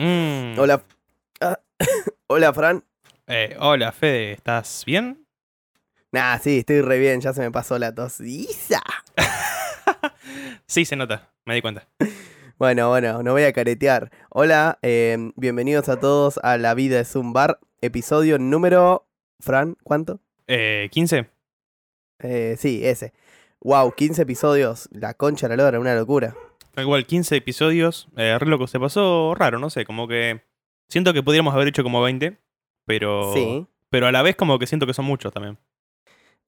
Mm. Hola. Ah, Hola, Fran. Eh, hola, Fede, ¿estás bien? Nah, sí, estoy re bien, ya se me pasó la tos. ¡Isa! Sí, se nota, me di cuenta. Bueno, bueno, no voy a caretear. Hola, eh, bienvenidos a todos a La Vida es un Bar, episodio número... Fran, ¿cuánto? Eh, ¿15? Eh, sí, ese. Wow, 15 episodios, la concha de la lora, una locura. Igual, 15 episodios, eh, re loco, se pasó raro, no sé, como que... Siento que podríamos haber hecho como 20, pero... Sí, Pero a la vez como que siento que son muchos también.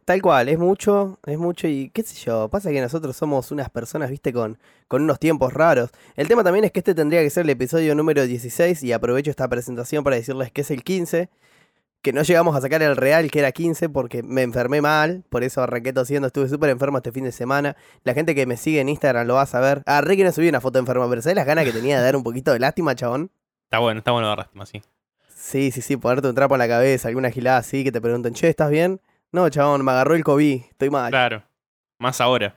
tal cual, es mucho, es mucho y qué sé yo, pasa que nosotros somos unas personas, viste, con, con unos tiempos raros. El tema también es que este tendría que ser el episodio número 16 y aprovecho esta presentación para decirles que es el 15, que no llegamos a sacar el real que era 15 porque me enfermé mal, por eso arranqué tosiendo, estuve súper enfermo este fin de semana. La gente que me sigue en Instagram lo va a saber. Ah, re que no subí una foto enferma, pero ¿sabes las ganas que tenía de dar un poquito de lástima, chabón? Está bueno, está bueno dar lástima, sí. Sí, sí, sí, ponerte un trapo en la cabeza, alguna gilada así, que te pregunten, che, ¿estás bien? No, chabón, me agarró el COVID, estoy mal. Claro. Más ahora.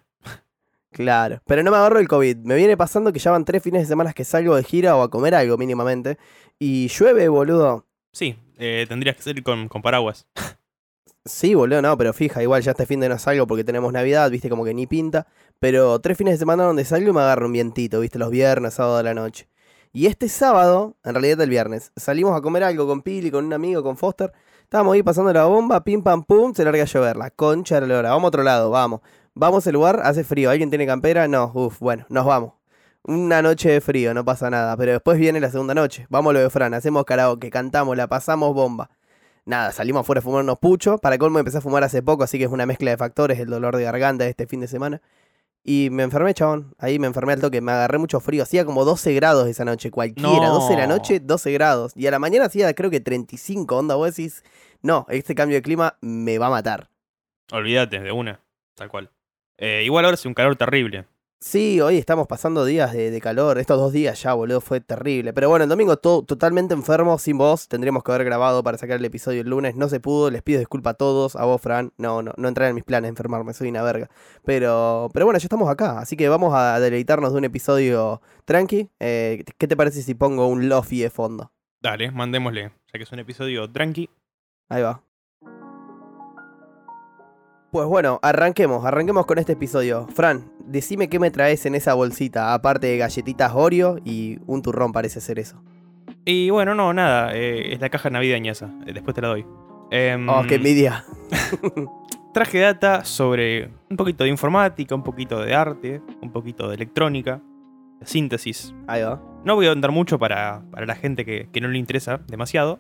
Claro, pero no me agarro el COVID. Me viene pasando que ya van tres fines de semana que salgo de gira o a comer algo mínimamente. Y llueve, boludo. Sí, eh, tendrías que salir con, con paraguas. Sí, boludo, no, pero fija, igual ya este fin de no salgo porque tenemos Navidad, viste, como que ni pinta. Pero tres fines de semana donde salgo y me agarro un vientito, viste, los viernes, sábado de la noche. Y este sábado, en realidad el viernes, salimos a comer algo con Pili, con un amigo, con Foster. Estábamos ahí pasando la bomba, pim pam pum, se larga a llover. La concha de la hora. Vamos a otro lado, vamos. Vamos al lugar, hace frío. ¿Alguien tiene campera? No, uff, bueno, nos vamos. Una noche de frío, no pasa nada. Pero después viene la segunda noche. Vamos a lo de Fran, hacemos karaoke, cantamos, la pasamos bomba. Nada, salimos afuera a fumar unos puchos. Para colmo empecé a fumar hace poco, así que es una mezcla de factores, el dolor de garganta de este fin de semana. Y me enfermé, chabón. Ahí me enfermé al toque, me agarré mucho frío. Hacía como 12 grados esa noche, cualquiera. No. 12 de la noche, 12 grados. Y a la mañana hacía creo que 35, onda. Vos decís, no, este cambio de clima me va a matar. Olvídate, de una. Tal cual. Eh, igual ahora hace un calor terrible. Sí, hoy estamos pasando días de, de calor. Estos dos días ya, boludo, fue terrible. Pero bueno, el domingo todo totalmente enfermo, sin voz. Tendríamos que haber grabado para sacar el episodio el lunes. No se pudo, les pido disculpa a todos. A vos, Fran. No, no, no entrar en mis planes enfermarme, soy una verga. Pero, pero bueno, ya estamos acá. Así que vamos a deleitarnos de un episodio tranqui. Eh, ¿Qué te parece si pongo un lofi de fondo? Dale, mandémosle. Ya que es un episodio tranqui. Ahí va. Pues bueno, arranquemos, arranquemos con este episodio. Fran, decime qué me traes en esa bolsita, aparte de galletitas Oreo y un turrón parece ser eso. Y bueno, no, nada. eh, es la caja navideña esa. eh, después te la doy. Em, Oh, qué envidia. traje data sobre un poquito de informática, un poquito de arte, un poquito de electrónica, de síntesis. Ahí va. No voy a andar mucho para, para la gente que, que no le interesa demasiado,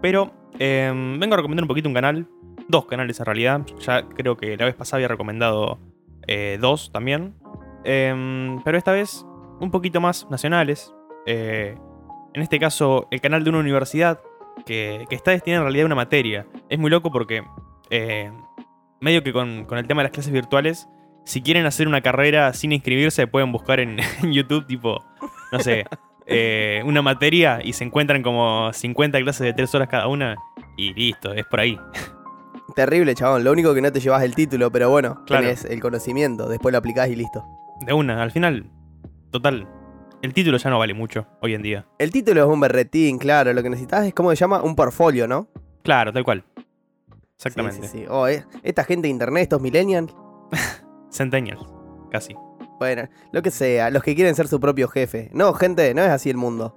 pero em, vengo a recomendar un poquito un canal, dos canales en realidad. Ya creo que la vez pasada había recomendado eh, dos también, Em, pero esta vez un poquito más nacionales. Eh, en este caso, el canal de una universidad que, que está destinada en realidad a una materia. Es muy loco porque eh, medio que con, con el tema de las clases virtuales, si quieren hacer una carrera sin inscribirse, pueden buscar en, en YouTube, tipo, no sé, una materia y se encuentran como 50 clases de 3 horas cada una y listo, es por ahí. Terrible, chabón. Lo único que no te llevas el título, pero bueno, Claro. tenés el conocimiento. Después lo aplicás y listo. De una, al final, total, el título ya no vale mucho hoy en día. El título es un berretín, claro. Lo que necesitas es, ¿cómo se llama? Un portfolio, ¿no? Claro, tal cual. Sí, Exactamente. sí, sí. Oh, eh, esta gente de internet, estos millennials. Centennials, casi. Bueno, lo que sea. Los que quieren ser su propio jefe. No, gente, no es así el mundo.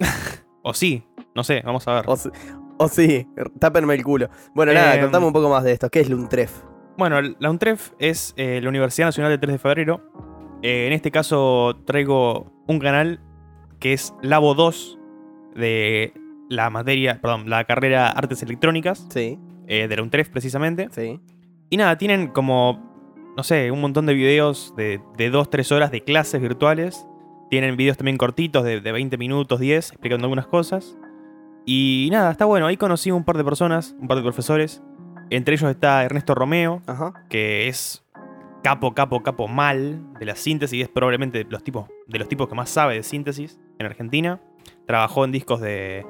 O sí, no sé, vamos a ver. O, si- o sí, tápenme el culo. Bueno, nada, Em. contame un poco más de esto. ¿Qué es Luntref? Bueno, la UNTREF es eh, la Universidad Nacional del 3 de Febrero. Eh, en este caso traigo un canal que es Labo 2 de la materia, perdón, la carrera Artes Electrónicas Sí, eh, de la UNTREF precisamente. sí. Y nada, tienen como, no sé, un montón de videos de, de 2-3 horas de clases virtuales. Tienen videos también cortitos de, de 20 minutos, 10, explicando algunas cosas. Y nada, está bueno. Ahí conocí un par de personas, un par de profesores. Entre ellos está Ernesto Romeo, Ajá. que es capo, capo, capo mal de la síntesis. Es probablemente de los tipos, de los tipos que más sabe de síntesis en Argentina. Trabajó en discos de,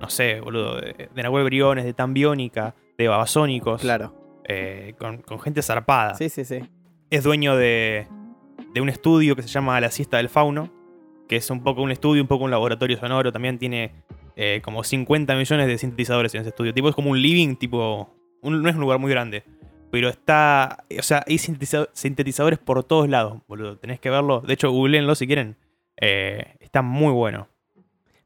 no sé, boludo, de, de Nahuel Briones, de Tambiónica, de Babasónicos. Claro. eh, con, con gente zarpada. Sí, sí, sí. Es dueño de, de un estudio que se llama La Siesta del Fauno, que es un poco un estudio, un poco un laboratorio sonoro. También tiene eh, como 50 millones de sintetizadores en ese estudio. Tipo, es como un living, tipo. un- no es un lugar muy grande. Pero está. O sea, hay sintetiza- sintetizadores por todos lados, boludo. Tenés que verlo. De hecho, googleenlo si quieren. Eh, está muy bueno.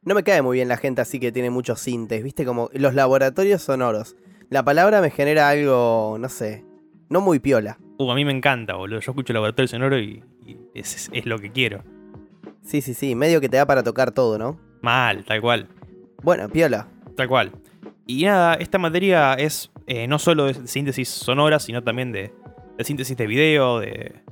No me cae muy bien la gente así que tiene muchos sintes, viste, como los laboratorios sonoros. La palabra me genera algo, no sé, no muy piola. Uh, a mí me encanta, boludo. Yo escucho laboratorio sonoro y, y es, es lo que quiero. Sí, sí, sí, medio que te da para tocar todo, ¿no? Mal, tal cual. Bueno, piola. Tal cual. Y nada, esta materia es eh, no solo de síntesis sonora, sino también de, de síntesis de video, de...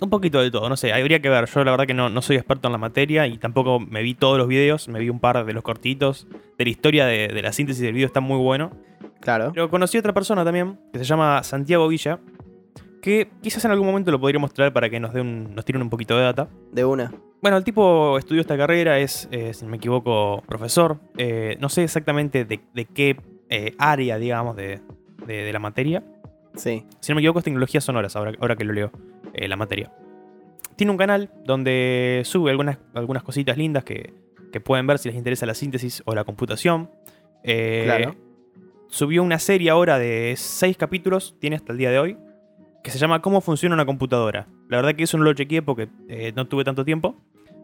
Un poquito de todo, no sé, habría que ver. Yo la verdad que no, no soy experto en la materia y tampoco me vi todos los videos, me vi un par de los cortitos. De la historia de, de la síntesis del video está muy bueno. Claro. Pero conocí a otra persona también, que se llama Santiago Villa, que quizás en algún momento lo podríamos traer para que nos, dé un, nos tiren un poquito de data. De una. Bueno, el tipo estudió esta carrera, es, eh, si no me equivoco, profesor. Eh, no sé exactamente de, de qué eh, área, digamos, de, de- de la materia. Sí. Si no me equivoco, es tecnologías sonoras, ahora, ahora que lo leo, la materia. Tiene un canal donde sube algunas, algunas cositas lindas que, que pueden ver si les interesa la síntesis o la computación. Claro. Subió una serie ahora de seis capítulos, tiene hasta el día de hoy, que se llama ¿Cómo funciona una computadora? La verdad que eso no lo chequeé porque eh, no tuve tanto tiempo.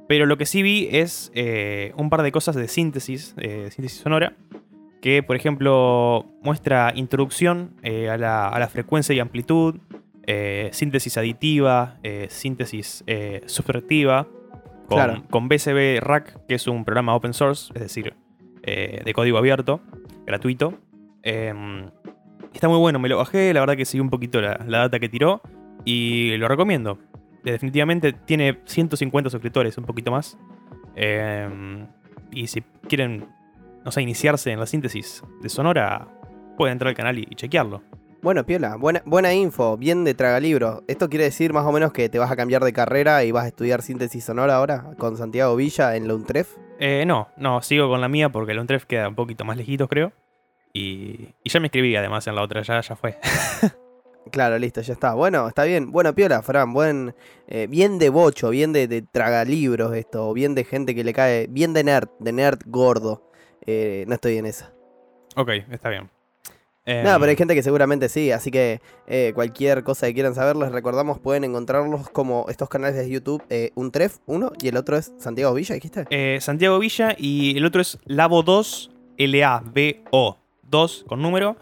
Pero lo que sí vi es eh, un par de cosas de síntesis, eh, síntesis sonora, que por ejemplo muestra introducción a, la, a la frecuencia y amplitud, síntesis aditiva, síntesis subtractiva, con, Claro. con BCB Rack, que es un programa open source, es decir, de código abierto, gratuito. Está muy bueno, me lo bajé, la verdad que seguí un poquito la, la data que tiró y lo recomiendo. Eh, Definitivamente tiene 150 suscriptores, un poquito más. Em, y si quieren, no sé, iniciarse en la síntesis de Sonora, pueden entrar al canal y, y chequearlo. Bueno, piola. Buena, buena info. Bien de tragalibro. Esto quiere decir más o menos que te vas a cambiar de carrera y vas a estudiar síntesis sonora ahora con Santiago Villa en la UNTREF. Eh, no, no, sigo con la mía porque Untref queda un poquito más lejitos, creo. Y, y ya me escribí además en la otra, ya, ya fue. Claro, listo, ya está. Bueno, está bien. Bueno, piola, Fran. Buen, eh, bien de bocho, bien de, de tragalibros esto. Bien de gente que le cae. Bien de nerd, de nerd gordo. Eh, no estoy en esa. ok, está bien. Em, Nada, pero hay gente que seguramente sí, así que eh, cualquier cosa que quieran saber, les recordamos, pueden encontrarlos como estos canales de YouTube, un Tref, uno, y el otro es Santiago Villa, dijiste. Santiago Villa y el otro es Labo 2, L-A-B-O 2 con número,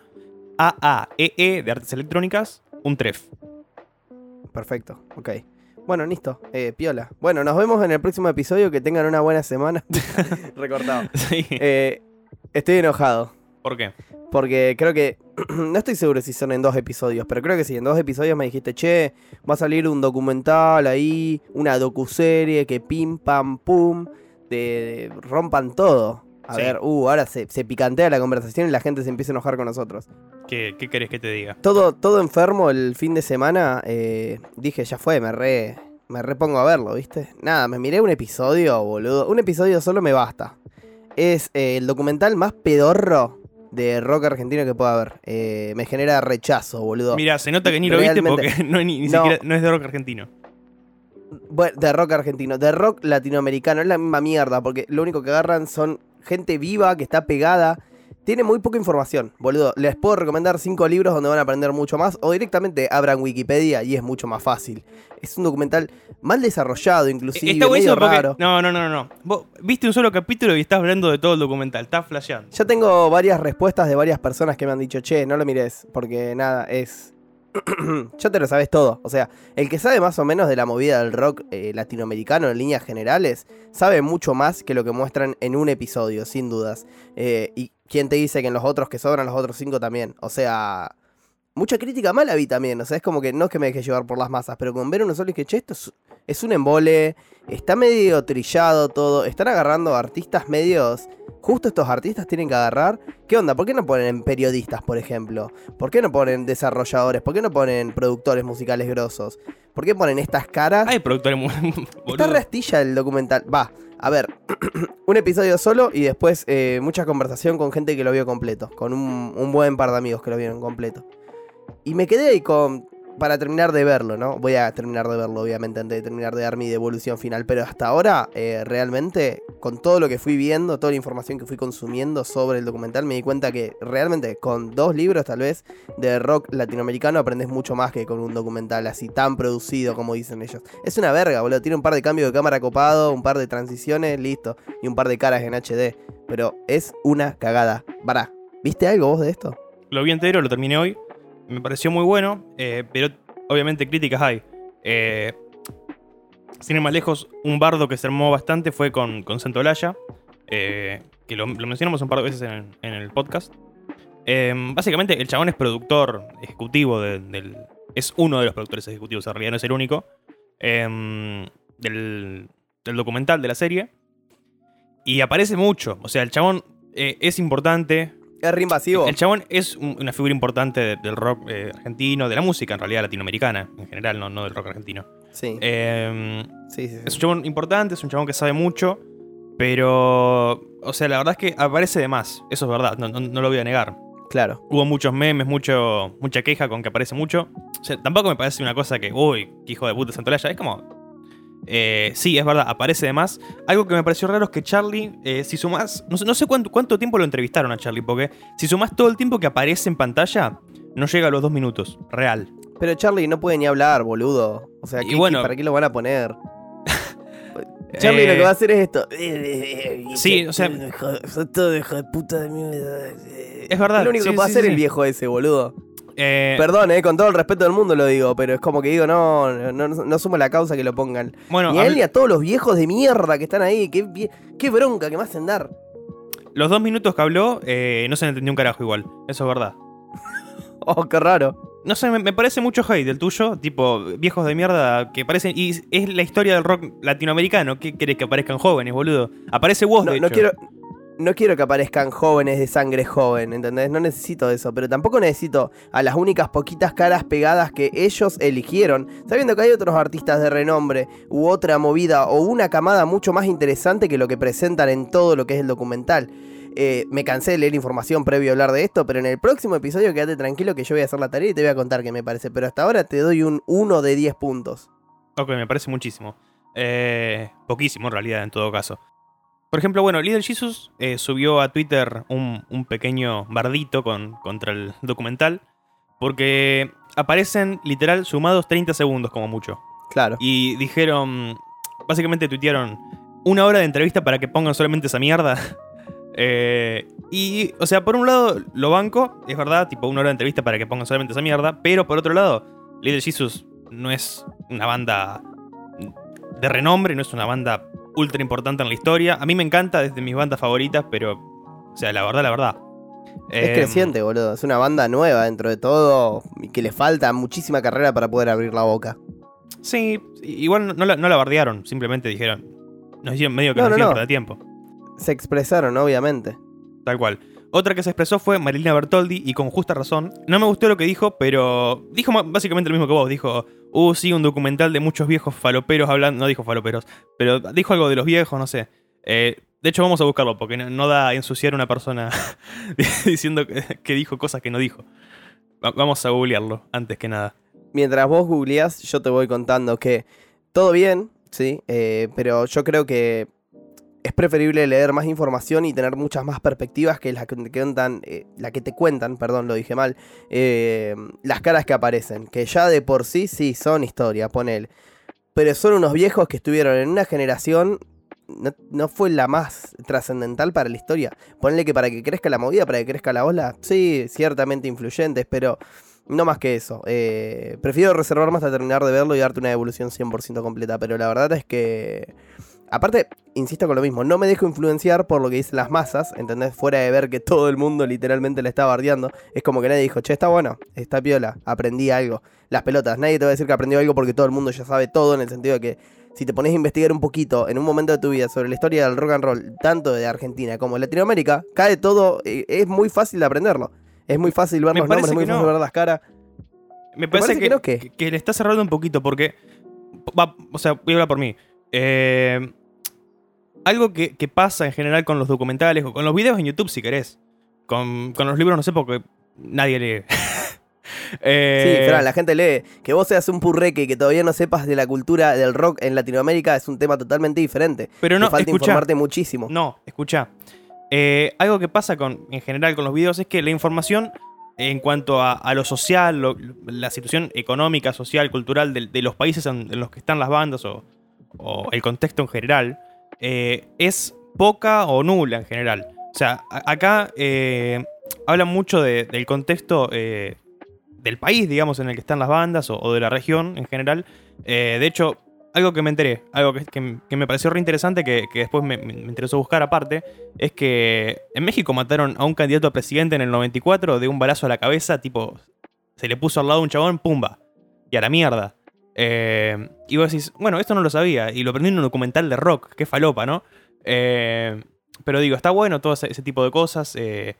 A-A-E-E de artes electrónicas, un tref. Perfecto, ok. Bueno, listo, eh, piola. Bueno, nos vemos en el próximo episodio, que tengan una buena semana. Recortado. Sí. Eh, estoy enojado, ¿Por qué? porque creo que, no estoy seguro si son en dos episodios, pero creo que sí, en dos episodios me dijiste, che, va a salir un documental ahí, una docuserie, que pim, pam, pum, te rompan todo. A Sí. ver, uh, ahora se, se picantea la conversación y la gente se empieza a enojar con nosotros. ¿Qué, qué querés que te diga? Todo, todo enfermo el fin de semana, eh, dije, ya fue, me re, me repongo a verlo, ¿viste? Nada, me miré un episodio, boludo. Un episodio solo me basta. Es eh, el documental más pedorro de rock argentino que pueda haber. Eh, me genera rechazo, boludo. Mira, se nota que ni lo viste porque no, es ni, ni No. siquiera no es de rock argentino. Bueno, de rock argentino, de rock latinoamericano, es la misma mierda, porque lo único que agarran son gente viva que está pegada. Tiene muy poca información, boludo. Les puedo recomendar cinco libros donde van a aprender mucho más, o directamente abran Wikipedia y es mucho más fácil. Es un documental mal desarrollado, inclusive, Está medio porque. raro. No, no, no, no. Vos viste un solo capítulo y estás hablando de todo el documental. Estás flasheando. Ya tengo varias respuestas de varias personas que me han dicho, che, no lo mires, porque nada, es... ya te lo sabes todo. O sea, el que sabe más o menos de la movida del rock eh, latinoamericano en líneas generales, sabe mucho más que lo que muestran en un episodio, sin dudas. Eh, y quién te dice que en los otros que sobran, los otros cinco también. O sea, mucha crítica mala vi también. O sea, es como que no es que me deje llevar por las masas, pero con ver uno solo y que, che, esto es, es un embole, está medio trillado todo, están agarrando artistas medios... Justo estos artistas tienen que agarrar. ¿Qué onda? ¿Por qué no ponen periodistas, por ejemplo? ¿Por qué no ponen desarrolladores? ¿Por qué no ponen productores musicales grosos? ¿Por qué ponen estas caras? Hay productores muy. Está rastilla el documental. Va, a ver, un episodio solo y después eh, mucha conversación con gente que lo vio completo. Con un, un buen par de amigos que lo vieron completo. Y me quedé ahí con. para terminar de verlo, ¿no? Voy a terminar de verlo, obviamente, antes de terminar de dar mi devolución final. Pero hasta ahora, eh, realmente, con todo lo que fui viendo, toda la información que fui consumiendo sobre el documental, me di cuenta que realmente con dos libros, tal vez, de rock latinoamericano, aprendes mucho más que con un documental así tan producido como dicen ellos. Es una verga, boludo. Tiene un par de cambios de cámara copado, un par de transiciones, listo. Y un par de caras en HD. Pero es una cagada. Pará, ¿viste algo vos de esto? Lo vi entero, lo terminé hoy. Me pareció muy bueno, eh, pero obviamente críticas hay. Eh, sin ir más lejos, un bardo que se armó bastante fue con, con Santolaya, eh, que lo, mencionamos un par de veces en, el podcast. Eh, básicamente, el chabón es productor ejecutivo de- del. Es uno de los productores ejecutivos, en realidad no es el único. eh, del, del documental de la serie. Y aparece mucho. O sea, el chabón es importante. Es re invasivo. El chabón es un- una figura importante de- del rock eh, argentino, de la música en realidad latinoamericana en general, no, no del rock argentino. Sí, Eh, sí, sí. sí. es un chabón importante, es un chabón que sabe mucho, pero. O sea, la verdad es que aparece de más, eso es verdad, no, no- no lo voy a negar. Claro. Hubo muchos memes, mucho, mucha queja con que aparece mucho. O sea, tampoco me parece una cosa que, uy, qué hijo de puta Santolaya. Es como. Eh, sí, es verdad, aparece de más. Algo que me pareció raro es que Charlie, eh, si sumás. No, sé- no sé cuánto, cuánto tiempo lo entrevistaron a Charlie, porque si sumás todo el tiempo que aparece en pantalla, no llega a los dos minutos. Real. Pero Charlie no puede ni hablar, boludo. O sea, Y ¿qué- bueno- ¿para qué lo van a poner? Charlie Eh, lo que va a hacer es esto. Sí, o sea- todo hijo de puta de mierda. Es verdad, lo único sí, que puede sí, hacer sí. el viejo ese, boludo. Eh, Perdón, eh, con todo el respeto del mundo lo digo, pero es como que digo, no, no, no, sumo la causa que lo pongan. bueno, ni a él ni a todos los viejos de mierda que están ahí. Qué, qué bronca que me hacen dar. los dos minutos que habló, eh, no se le entendió un carajo igual. Eso es verdad. Oh, qué raro. No sé, me, me parece mucho hate del tuyo, tipo viejos de mierda que parecen. Y es la historia del rock latinoamericano. ¿Qué querés que aparezcan jóvenes, boludo? Aparece vos, No, de no hecho. quiero, no quiero que aparezcan jóvenes de sangre joven, ¿entendés? No necesito eso, pero tampoco necesito a las únicas poquitas caras pegadas que ellos eligieron, sabiendo que hay otros artistas de renombre, u otra movida, o una camada mucho más interesante que lo que presentan en todo lo que es el documental. Eh, me cansé de leer información previo a hablar de esto, pero en el próximo episodio quédate tranquilo que yo voy a hacer la tarea y te voy a contar qué me parece. Pero hasta ahora te doy un 1 de 10 puntos. Ok, me parece muchísimo. Eh, poquísimo en realidad, en todo caso. Por ejemplo, bueno, Little Jesus eh, subió a Twitter un, un pequeño bardito con, contra el documental. Porque aparecen literal sumados 30 segundos como mucho. Claro. Y dijeron, básicamente tuitearon, una hora de entrevista para que pongan solamente esa mierda. Eh, y, o sea, por un lado lo banco, es verdad, tipo una hora de entrevista para que pongan solamente esa mierda, pero por otro lado, Little Jesus no es una banda de renombre, no es una banda ultra importante en la historia. A mí me encanta, es de mis bandas favoritas, pero, o sea, la verdad, la verdad. Es Em, creciente, boludo. Es una banda nueva dentro de todo y que le falta muchísima carrera para poder abrir la boca. Sí, igual no, la, no la bardearon, simplemente dijeron, nos hicieron medio que No, nos no, hicieron perder tiempo. Se expresaron, obviamente. Tal cual. Otra que se expresó fue Marilina Bertoldi y con justa razón. No me gustó lo que dijo, pero dijo básicamente lo mismo que vos. Dijo, uh, sí, un documental de muchos viejos faloperos hablando. No dijo faloperos, pero dijo algo de los viejos, no sé. Eh, de hecho, vamos a buscarlo porque no, da a ensuciar a una persona diciendo que, dijo cosas que no dijo. Va- vamos a googlearlo antes que nada. Mientras vos googleás, yo te voy contando que todo bien, sí, eh, pero yo creo que es preferible leer más información y tener muchas más perspectivas que las que te cuentan, eh, la que te cuentan, perdón, lo dije mal, eh, las caras que aparecen, que ya de por sí sí son historia, ponele. Pero son unos viejos que estuvieron en una generación, no, fue la más trascendental para la historia. Ponele que para que crezca la movida, para que crezca la ola, sí, ciertamente influyentes, pero no más que eso. Eh, prefiero reservarme hasta terminar de verlo y darte una devolución 100% completa. Pero la verdad es que. Aparte, insisto con lo mismo, no me dejo influenciar por lo que dicen las masas, ¿entendés? Fuera de ver que todo el mundo literalmente la está bardeando. Es como que nadie dijo, che, está bueno, está piola, aprendí algo. Las pelotas, nadie te va a decir que aprendió algo porque todo el mundo ya sabe todo en el sentido de que si te pones a investigar un poquito en un momento de tu vida sobre la historia del rock and roll, tanto de Argentina como de Latinoamérica, cae todo, eh, es muy fácil de aprenderlo. Es muy fácil ver Me los nombres, es muy fácil ver las caras. Me parece, parece que, que no, que le está cerrando un poquito porque. va- o sea, voy a hablar por mí. Eh, algo que, que pasa en general con los documentales o con los videos en YouTube, si querés. Con, con los libros, no sé, porque nadie lee. Eh, Sí, Fran, la gente lee. Que vos seas un purreque y que todavía no sepas de la cultura del rock en Latinoamérica es un tema totalmente diferente. pero Te no, falta escuchá, informarte muchísimo. No, escucha. algo que pasa con, en general con los videos es que la información en cuanto a, a lo social, lo- la situación económica, social, cultural de, de los países en, en los que están las bandas o, o el contexto en general, eh, es poca o nula en general. O sea, acá eh, hablan mucho de- del contexto eh, del país, digamos, en el que están las bandas o, de la región en general. Eh, de hecho, algo que me enteré, algo que, que- me pareció re interesante, que, que después me- me interesó buscar aparte, es que en México mataron a un candidato a presidente en el 94 de un balazo a la cabeza, tipo, se le puso al lado un chabón, pumba, y a la mierda. Eh, y vos decís, bueno, esto no lo sabía, y lo aprendí en un documental de rock, qué falopa, ¿no? Eh, pero digo, está bueno todo ese, tipo de cosas. eh,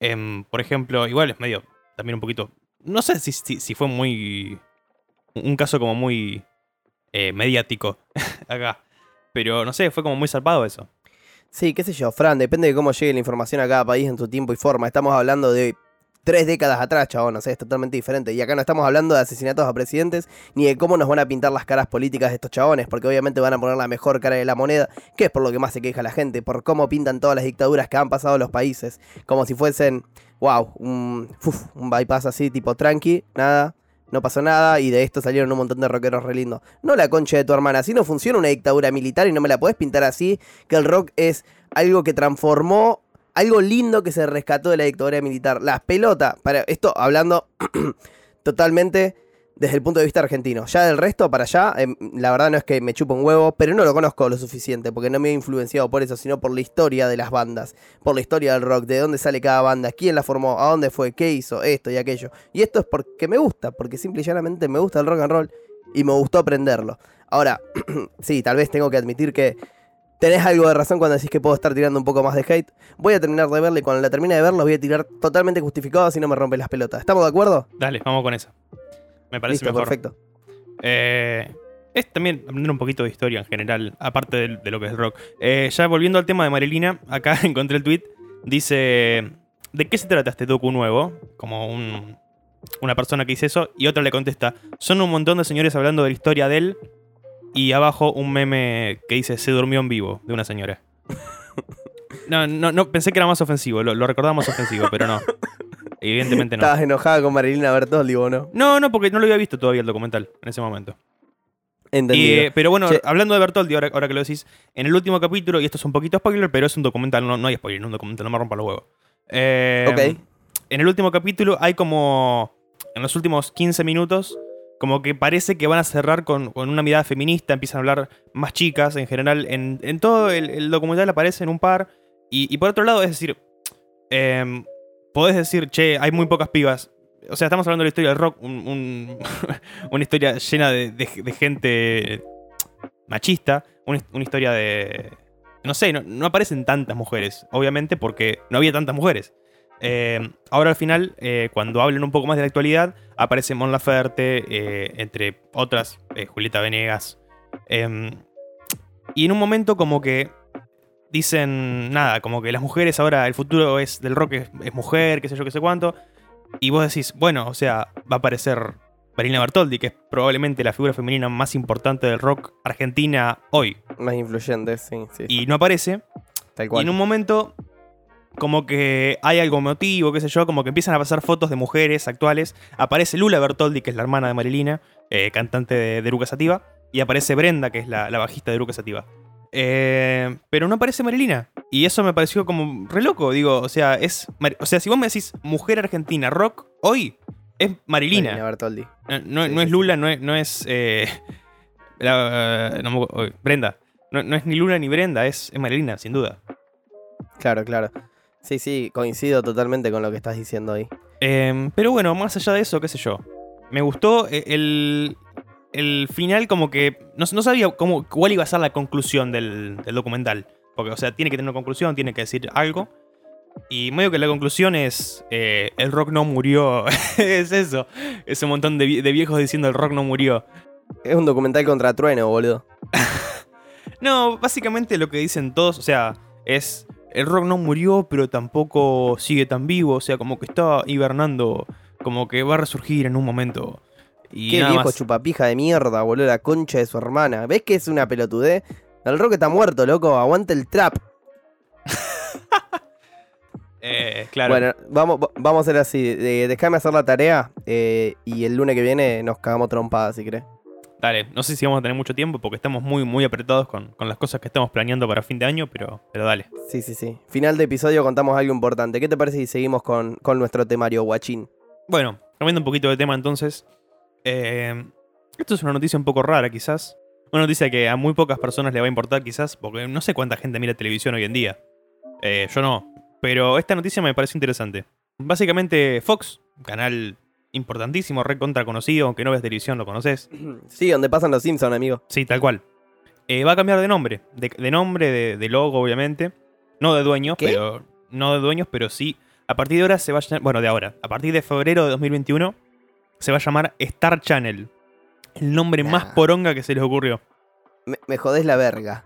em, por ejemplo, igual es medio, también un poquito, no sé si, si, si fue muy, un caso como muy mediático acá. Pero no sé, fue como muy zarpado eso. Sí, qué sé yo, Fran, depende de cómo llegue la información a cada país en su tiempo y forma. Estamos hablando de tres décadas atrás, chabón, no sé, es totalmente diferente. Y acá no estamos hablando de asesinatos a presidentes ni de cómo nos van a pintar las caras políticas de estos chabones, porque obviamente van a poner la mejor cara de la moneda, que es por lo que más se queja la gente, por cómo pintan todas las dictaduras que han pasado los países, como si fuesen, wow, un, uf, un bypass así, tipo tranqui, nada. No pasó nada y de esto salieron un montón de rockeros re lindos. No la concha de tu hermana, así no funciona una dictadura militar y no me la podés pintar así, que el rock es algo que transformó, algo lindo que se rescató de la dictadura militar. Las pelotas, para esto hablando totalmente desde el punto de vista argentino. Ya del resto, para allá, em, la verdad no es que me chupo un huevo, pero no lo conozco lo suficiente, porque no me he influenciado por eso, sino por la historia de las bandas, por la historia del rock, de dónde sale cada banda, quién la formó, a dónde fue, qué hizo, esto y aquello. Y esto es porque me gusta, porque simple y llanamente me gusta el rock and roll y me gustó aprenderlo. Ahora, sí, tal vez tengo que admitir que tenés algo de razón cuando decís que puedo estar tirando un poco más de hate. Voy a terminar de verlo y cuando la termine de verlo voy a tirar totalmente justificado así no me rompe las pelotas. ¿Estamos de acuerdo? Dale, vamos con eso. Me parece Listo, mejor. perfecto. Eh, es también aprender un poquito de historia en general, aparte de, de lo que es rock. Eh, ya volviendo al tema de Marilina, acá encontré el tweet. Dice: ¿De qué se trata este docu nuevo? Como un- una persona que dice eso. Y otra le contesta: Son un montón de señores hablando de la historia de él. Y abajo un meme que dice: Se durmió en vivo, de una señora. No, no, no, pensé que era más ofensivo, lo, lo recordaba más ofensivo, pero no. Evidentemente no. Estabas enojada con Marilina Bertoldi, ¿o no? No, no, porque no lo había visto todavía el documental en ese momento. Y, Entendido. eh, pero bueno, Che. hablando de Bertoldi, ahora, ahora que lo decís, en el último capítulo, y esto es un poquito spoiler, pero es un documental, no, no hay spoiler, no un documental, no me rompa los huevos. Eh, Ok. En el último capítulo hay como, en los últimos 15 minutos, como que parece que van a cerrar con, con una mirada feminista, empiezan a hablar más chicas en general. En, en todo el, el documental aparecen un par. Y, y por otro lado, es decir, em, podés decir, che, hay muy pocas pibas. O sea, estamos hablando de la historia del rock, un- un- una historia llena de, de- de gente machista, una, una historia de... No sé, no, no aparecen tantas mujeres, obviamente porque no había tantas mujeres. Eh, ahora al final, eh, cuando hablan un poco más de la actualidad, aparece Mon Laferte, eh, entre otras, Julieta Venegas. Em, y en un momento como que dicen, nada, como que las mujeres ahora, el futuro es del rock es, es mujer, qué sé yo, qué sé cuánto. Y vos decís, bueno, o sea, va a aparecer Marina Bertoldi, que es probablemente la figura femenina más importante del rock argentina hoy. Más influyente, sí, sí. Y no aparece. tal Y cual. en un momento, como que hay algo motivo, qué sé yo, como que empiezan a pasar fotos de mujeres actuales. Aparece Lula Bertoldi, que es la hermana de Marilina, eh, cantante de, de Eruca Sativa. Y aparece Brenda, que es la, la bajista de Eruca Sativa. Eh, pero no aparece Marilina. Y eso me pareció como re loco. Digo, o sea, es. O sea, si vos me decís mujer argentina rock, hoy es Marilina. Marilina Bertoldi. No, no- Sí, no sí, es Lula, no es. No es eh, la- no Brenda. No, no es ni Lula ni Brenda, es, es Marilina, sin duda. Claro, claro. Sí, sí, coincido totalmente con lo que estás diciendo ahí. Em, pero bueno, más allá de eso, qué sé yo. Me gustó eh, el, el final como que... No, no sabía cómo, cuál iba a ser la conclusión del, del documental. Porque, o sea, tiene que tener una conclusión, tiene que decir algo. Y medio que la conclusión es... eh, el rock no murió. es eso. Es un montón de, de viejos diciendo el rock no murió. Es un documental contra Trueno, boludo. No, básicamente lo que dicen todos, o sea, es... El rock no murió, pero tampoco sigue tan vivo. O sea, como que está hibernando como que va a resurgir en un momento. Y Qué nada viejo más. chupapija de mierda, boludo, la concha de su hermana. ¿Ves que es una pelotudez? El Rock está muerto, loco, aguanta el trap. Eh, claro. Bueno, vamos, vamos a hacer así. de- Déjame hacer la tarea eh, y el lunes que viene nos cagamos trompadas, si querés. Dale, no sé si vamos a tener mucho tiempo porque estamos muy, muy apretados con, con las cosas que estamos planeando para fin de año, pero, pero dale. Sí, sí, sí. Final de episodio contamos algo importante. ¿Qué te parece si seguimos con, con nuestro temario, guachín? Bueno, cambiando un poquito de tema entonces. eh, esto es una noticia un poco rara quizás. Una noticia que a muy pocas personas le va a importar quizás, porque no sé cuánta gente mira televisión hoy en día. Eh, yo no. Pero esta noticia me parece interesante. Básicamente Fox, canal importantísimo, re contra conocido, aunque no veas televisión, lo conoces. Sí, donde pasan los Simpsons, amigo. Sí, tal cual. Eh, va a cambiar de nombre. De, de nombre, de, de logo, obviamente. No de dueños, ¿Qué? pero. No de dueños, pero sí. A partir de ahora se va a llamar. Bueno, de ahora. A partir de febrero de 2021 se va a llamar Star Channel. El nombre más poronga que se les ocurrió. Me, me jodés la verga.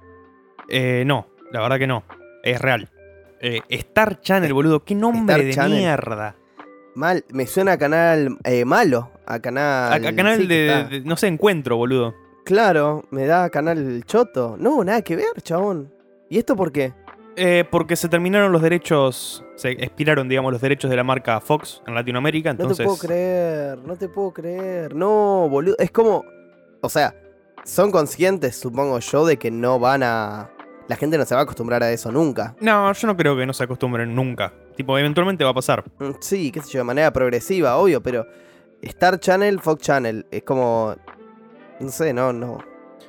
Eh, no, la verdad que no. Es real. Eh, Star Channel, boludo. Qué nombre Star de Channel. mierda. Mal, me suena a canal eh, malo. A canal. a canal sí, de, No sé, encuentro, boludo. Claro, me da canal choto. No, nada que ver, chabón. ¿Y esto por qué? Eh, porque se terminaron los derechos. Se expiraron, digamos, los derechos de la marca Fox en Latinoamérica. No Entonces. te puedo creer, no te puedo creer. No, boludo. Es como. O sea, son conscientes, supongo yo, de que no van a. La gente no se va a acostumbrar a eso nunca. No, yo no creo que no se acostumbren nunca. Tipo, eventualmente va a pasar. Mm, Sí, qué sé yo, de manera progresiva, obvio, pero. Star Channel, Fox Channel. Es como. No sé, no, no. O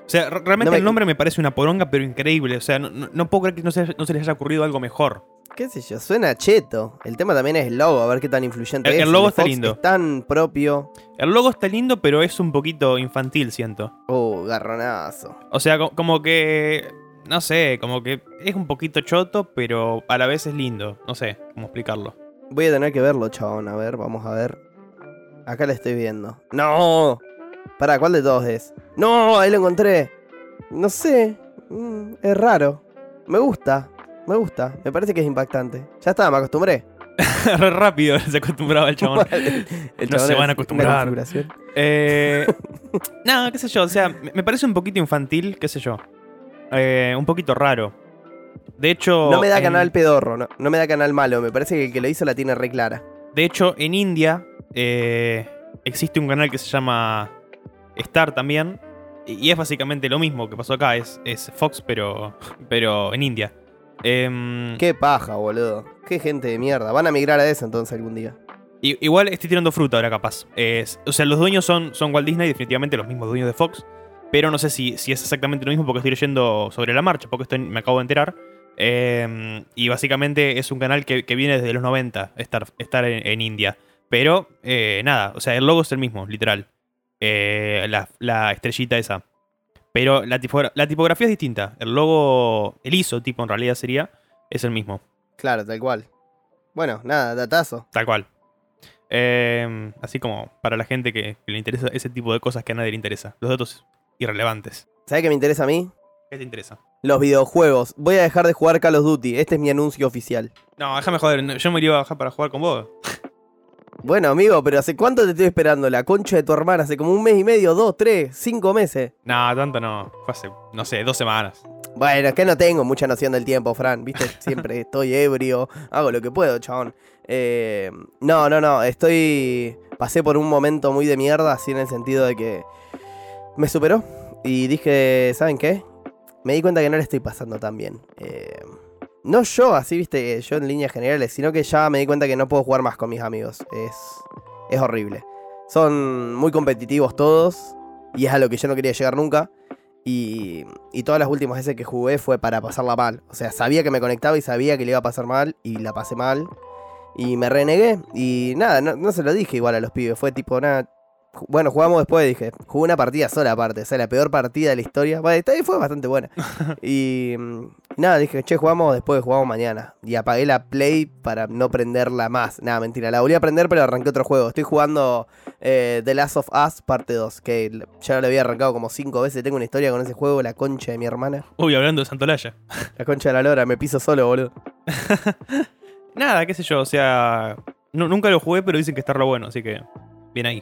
sea, re- realmente No me- el nombre me parece una poronga, pero increíble. O sea, no, puedo creer que no se, no se les haya ocurrido algo mejor. qué sé yo, suena cheto. El tema también es el logo, a ver qué tan influyente El- es. el logo está Fox lindo. Es tan propio. El logo está lindo, pero es un poquito infantil, siento. Oh, garronazo. O sea, co- como que. No sé, como que es un poquito choto, pero a la vez es lindo. No sé cómo explicarlo. Voy a tener que verlo, chabón. A ver, vamos a ver. Acá lo estoy viendo. ¡No! Pará, ¿cuál de todos es? ¡No! Ahí lo encontré. No sé. Mm, es raro. Me gusta. Me gusta. Me parece que es impactante. Ya está, me acostumbré. Rápido se acostumbraba el chabón. El No se van a acostumbrar. Eh, no, qué sé yo, o sea, me parece un poquito infantil, qué sé yo. Eh, un poquito raro. De hecho. No me da en- canal pedorro, no, no me da canal malo. Me parece que el que lo hizo la tiene re clara. De hecho, en India eh, existe un canal que se llama Star también. Y es básicamente lo mismo que pasó acá. Es, es Fox, pero, pero en India. Em, Qué paja, boludo. Qué gente de mierda. Van a migrar a eso entonces algún día. igual estoy tirando fruta ahora, capaz. Es- o sea, los dueños son, son Walt Disney, definitivamente los mismos dueños de Fox. Pero no sé si, si es exactamente lo mismo porque estoy leyendo sobre la marcha, porque esto me acabo de enterar. Em, y básicamente es un canal que, que viene desde los 90, estar, estar en, en India. Pero eh, nada, o sea, el logo es el mismo, literal. Eh, la, la estrellita esa. Pero la, tipogra- la tipografía es distinta. El logo, el ISO tipo en realidad sería, es el mismo. Claro, tal cual. Bueno, nada, datazo. Tal cual. Así como para la gente que, que le interesa ese tipo de cosas que a nadie le interesa. Los datos irrelevantes. ¿Sabes qué me interesa a mí? ¿Qué te interesa? Los videojuegos. Voy a dejar de jugar Call of Duty. Este es mi anuncio oficial. No, déjame joder. Yo me iría a bajar para jugar con vos. Bueno, amigo, pero ¿hace cuánto te estoy esperando? La concha de tu hermana. Hace como un mes y medio, dos, tres, cinco meses. No, tanto no. Fue hace, no sé, dos semanas. Bueno, es que no tengo mucha noción del tiempo, Fran. Viste, siempre estoy ebrio. Hago lo que puedo, chabón. Eh, no, no, no. Estoy. Pasé por un momento muy de mierda, así en el sentido de que. Me superó. Y dije, ¿saben qué? Me di cuenta que no le estoy pasando tan bien. Eh, no yo, así, viste, yo en líneas generales, sino que ya me di cuenta que no puedo jugar más con mis amigos. Es. Es horrible. Son muy competitivos todos. Y es a lo que yo no quería llegar nunca. Y, y todas las últimas veces que jugué fue para pasarla mal. O sea, sabía que me conectaba y sabía que le iba a pasar mal y la pasé mal. Y me renegué y nada, no, no se lo dije igual a los pibes. Fue tipo, nada, bueno, jugamos después, dije. Jugué una partida sola aparte, o sea, la peor partida de la historia. Bueno, esta vez fue bastante buena. y mm, nada, dije, che, jugamos después, jugamos mañana. Y apagué la play para no prenderla más. Nada, mentira, la volví a prender pero arranqué otro juego. Estoy jugando eh, The Last of Us parte 2, que ya lo había arrancado como cinco veces. Tengo una historia con ese juego, la concha de mi hermana. Uy, hablando de Santolaya. La concha de la lora, me piso solo, boludo. Nada, qué sé yo, o sea. nu- nunca lo jugué, pero dicen que está re bueno, así que bien ahí.